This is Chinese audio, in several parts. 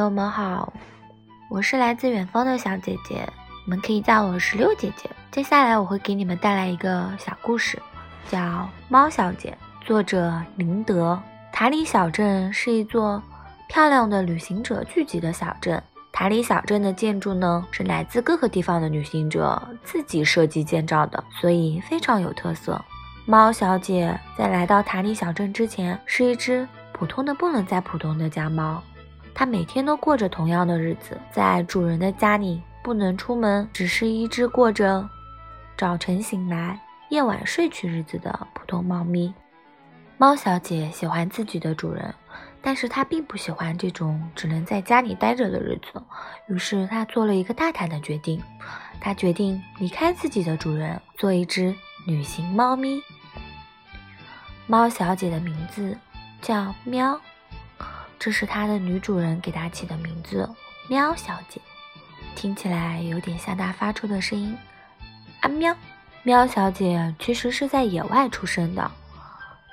朋友们好，我是来自远方的小姐姐，你们可以叫我石榴姐姐。接下来我会给你们带来一个小故事，叫《猫小姐》，作者林德。塔里小镇是一座漂亮的旅行者聚集的小镇。塔里小镇的建筑呢，是来自各个地方的旅行者自己设计建造的，所以非常有特色。猫小姐在来到塔里小镇之前，是一只普通的不能再普通的家猫。它每天都过着同样的日子，在主人的家里不能出门，只是一只过着早晨醒来、夜晚睡去日子的普通猫咪。猫小姐喜欢自己的主人，但是她并不喜欢这种只能在家里待着的日子。于是她做了一个大胆的决定，她决定离开自己的主人，做一只旅行猫咪。猫小姐的名字叫喵。这是它的女主人给它起的名字，喵小姐，听起来有点像它发出的声音，啊喵。喵小姐其实是在野外出生的，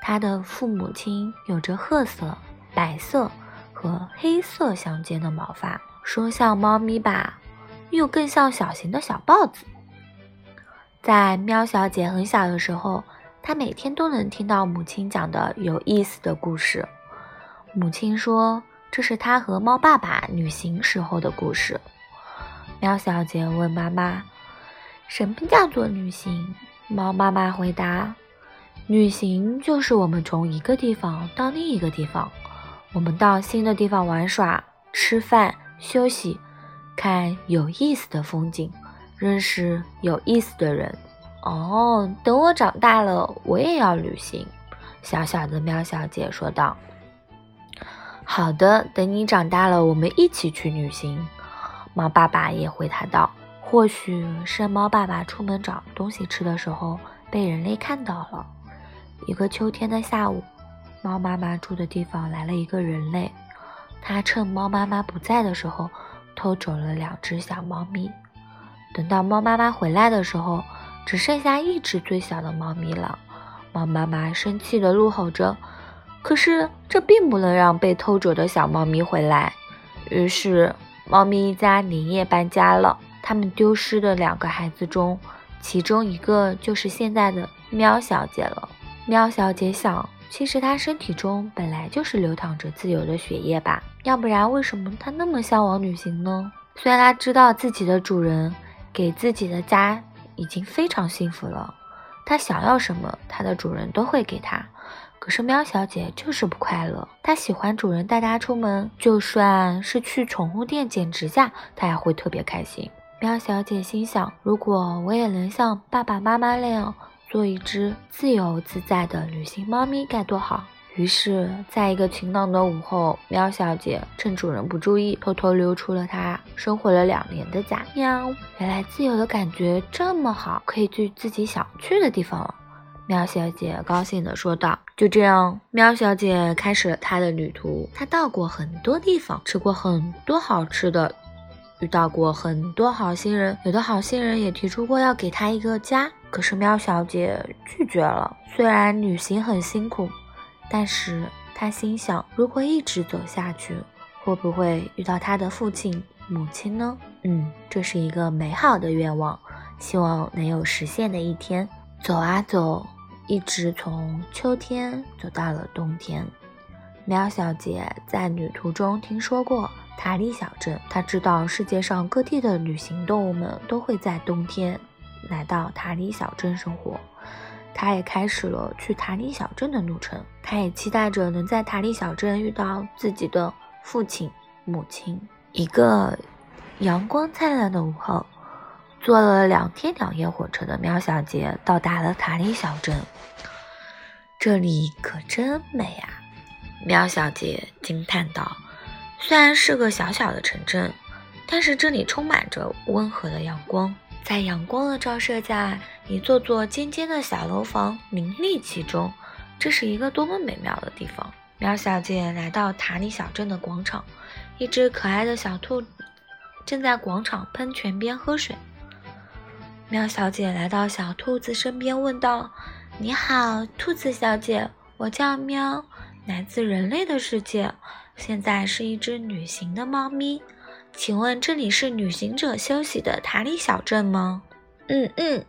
她的父母亲有着褐色、白色和黑色相间的毛发，说像猫咪吧，又更像小型的小豹子。在喵小姐很小的时候，她每天都能听到母亲讲的有意思的故事。母亲说：“这是她和猫爸爸旅行时候的故事。”喵小姐问妈妈：“什么叫做旅行？”猫妈妈回答：“旅行就是我们从一个地方到另一个地方，我们到新的地方玩耍、吃饭、休息，看有意思的风景，认识有意思的人。”哦，等我长大了，我也要旅行。”小小的喵小姐说道。好的，等你长大了，我们一起去旅行。猫爸爸也回答道：“或许是猫爸爸出门找东西吃的时候被人类看到了。”一个秋天的下午，猫妈妈住的地方来了一个人类，他趁猫妈妈不在的时候偷走了两只小猫咪。等到猫妈妈回来的时候，只剩下一只最小的猫咪了。猫妈妈生气地怒吼着。可是这并不能让被偷走的小猫咪回来，于是猫咪一家连夜搬家了。他们丢失的两个孩子中，其中一个就是现在的喵小姐了。喵小姐想，其实她身体中本来就是流淌着自由的血液吧，要不然为什么她那么向往旅行呢？虽然她知道自己的主人给自己的家已经非常幸福了，她想要什么，她的主人都会给她。可是喵小姐就是不快乐，她喜欢主人带她出门，就算是去宠物店剪指甲，她也会特别开心。喵小姐心想：如果我也能像爸爸妈妈那样做一只自由自在的旅行猫咪，该多好！于是，在一个晴朗的午后，喵小姐趁主人不注意，偷偷溜出了她生活了两年的家。喵，原来自由的感觉这么好，可以去自己想去的地方了。喵小姐高兴地说道：“就这样，喵小姐开始了她的旅途。她到过很多地方，吃过很多好吃的，遇到过很多好心人。有的好心人也提出过要给她一个家，可是喵小姐拒绝了。虽然旅行很辛苦，但是她心想，如果一直走下去，会不会遇到她的父亲、母亲呢？嗯，这是一个美好的愿望，希望能有实现的一天。走啊走。”一直从秋天走到了冬天。喵小姐在旅途中听说过塔里小镇，她知道世界上各地的旅行动物们都会在冬天来到塔里小镇生活。她也开始了去塔里小镇的路程。她也期待着能在塔里小镇遇到自己的父亲、母亲。一个阳光灿烂的午后。坐了两天两夜火车的喵小姐到达了塔里小镇，这里可真美啊！喵小姐惊叹道：“虽然是个小小的城镇，但是这里充满着温和的阳光，在阳光的照射下，一座座尖尖的小楼房林立其中，这是一个多么美妙的地方！”喵小姐来到塔里小镇的广场，一只可爱的小兔正在广场喷泉边喝水。喵小姐来到小兔子身边，问道：“你好，兔子小姐，我叫喵，来自人类的世界，现在是一只旅行的猫咪。请问这里是旅行者休息的塔里小镇吗？嗯嗯。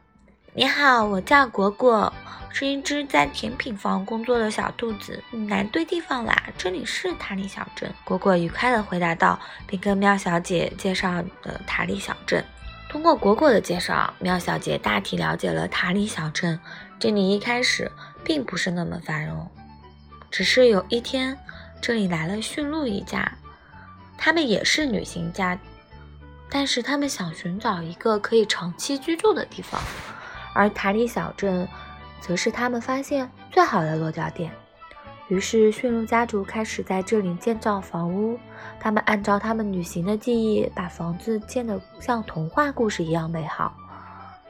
你好，我叫果果，是一只在甜品房工作的小兔子。你来对地方啦，这里是塔里小镇。果果愉快地回答道，并跟喵小姐介绍了塔里小镇。通过果果的介绍，喵小姐大体了解了塔里小镇。这里一开始并不是那么繁荣，只是有一天，这里来了驯鹿一家，他们也是旅行家，但是他们想寻找一个可以长期居住的地方。而塔里小镇，则是他们发现最好的落脚点。于是，驯鹿家族开始在这里建造房屋。他们按照他们旅行的记忆，把房子建得像童话故事一样美好。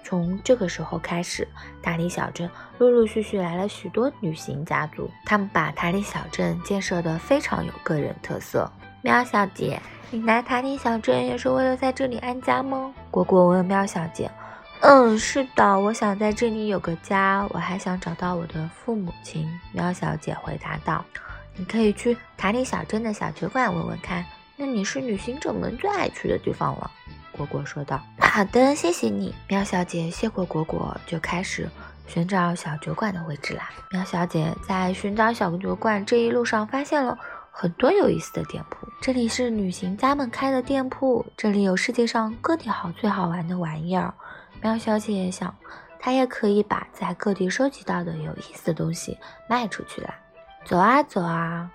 从这个时候开始，塔里小镇陆陆续续来了许多旅行家族。他们把塔里小镇建设得非常有个人特色。喵小姐，你来塔里小镇也是为了在这里安家吗？果果问喵小姐。嗯，是的，我想在这里有个家，我还想找到我的父母亲。喵小姐回答道：“你可以去塔里小镇的小酒馆问问看，那里是旅行者们最爱去的地方了。”果果说道：“好的，谢谢你。”喵小姐谢过果果，就开始寻找小酒馆的位置啦。喵小姐在寻找小酒馆这一路上，发现了很多有意思的店铺。这里是旅行家们开的店铺，这里有世界上各地好最好玩的玩意儿。喵小姐也想，她也可以把在各地收集到的有意思的东西卖出去啦。走啊走啊，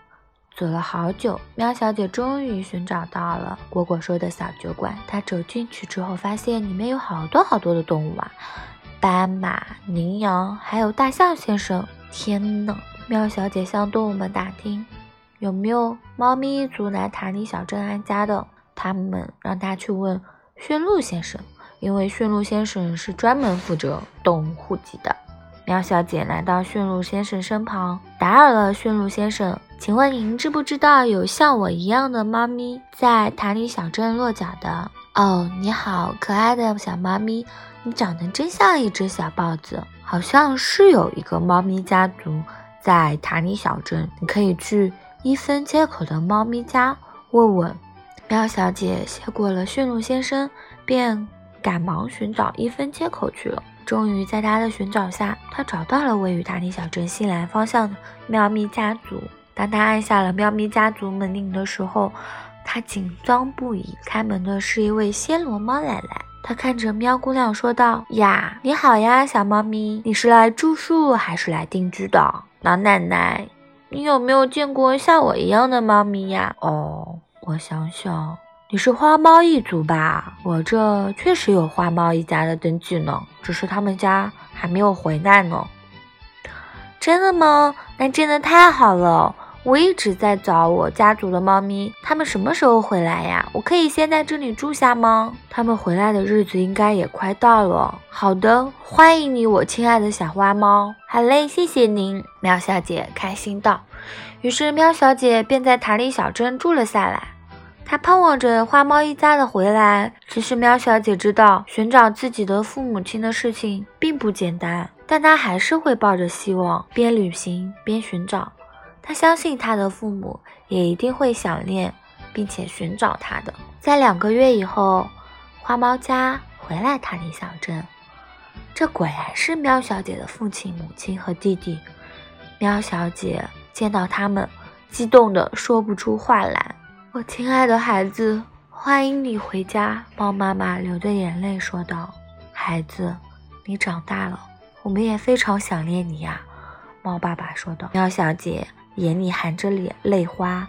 走了好久，喵小姐终于寻找到了果果说的小酒馆。她走进去之后，发现里面有好多好多的动物啊，斑马、羚羊，还有大象先生。天呐！喵小姐向动物们打听，有没有猫咪一族来塔里小镇安家的。他们让她去问驯鹿先生。因为驯鹿先生是专门负责动物户籍的，喵小姐来到驯鹿先生身旁，打扰了驯鹿先生。请问您知不知道有像我一样的猫咪在塔里小镇落脚的？哦，你好，可爱的小猫咪，你长得真像一只小豹子。好像是有一个猫咪家族在塔里小镇，你可以去一分街口的猫咪家问问。喵小姐谢过了驯鹿先生，便。赶忙寻找一分街口去了。终于在他的寻找下，他找到了位于塔里小镇西南方向的喵咪家族。当他按下了喵咪家族门铃的时候，他紧张不已。开门的是一位暹罗猫奶奶。他看着喵姑娘说道：“呀，你好呀，小猫咪，你是来住宿还是来定居的？老奶奶，你有没有见过像我一样的猫咪呀？”哦，我想想。你是花猫一族吧？我这确实有花猫一家的登记呢，只是他们家还没有回来呢。真的吗？那真的太好了！我一直在找我家族的猫咪，他们什么时候回来呀？我可以先在这里住下吗？他们回来的日子应该也快到了。好的，欢迎你，我亲爱的小花猫。好嘞，谢谢您，喵小姐开心道。于是喵小姐便在塔里小镇住了下来。他盼望着花猫一家的回来。只是，喵小姐知道寻找自己的父母亲的事情并不简单，但她还是会抱着希望，边旅行边寻找。她相信她的父母也一定会想念，并且寻找她的。在两个月以后，花猫家回来塔里小镇，这果然是喵小姐的父亲、母亲和弟弟。喵小姐见到他们，激动的说不出话来。我亲爱的孩子，欢迎你回家。猫妈妈流着眼泪说道：“孩子，你长大了，我们也非常想念你呀。”猫爸爸说道。喵小姐眼里含着泪泪花，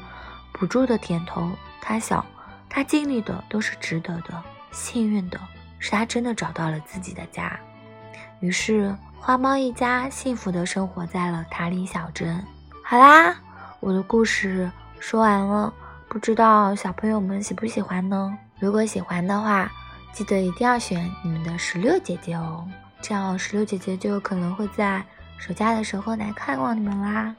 不住的点头。她想，她经历的都是值得的，幸运的是她真的找到了自己的家。于是，花猫一家幸福的生活在了塔里小镇。好啦，我的故事说完了。不知道小朋友们喜不喜欢呢？如果喜欢的话，记得一定要选你们的石榴姐姐哦，这样石榴姐姐就有可能会在暑假的时候来看望你们啦。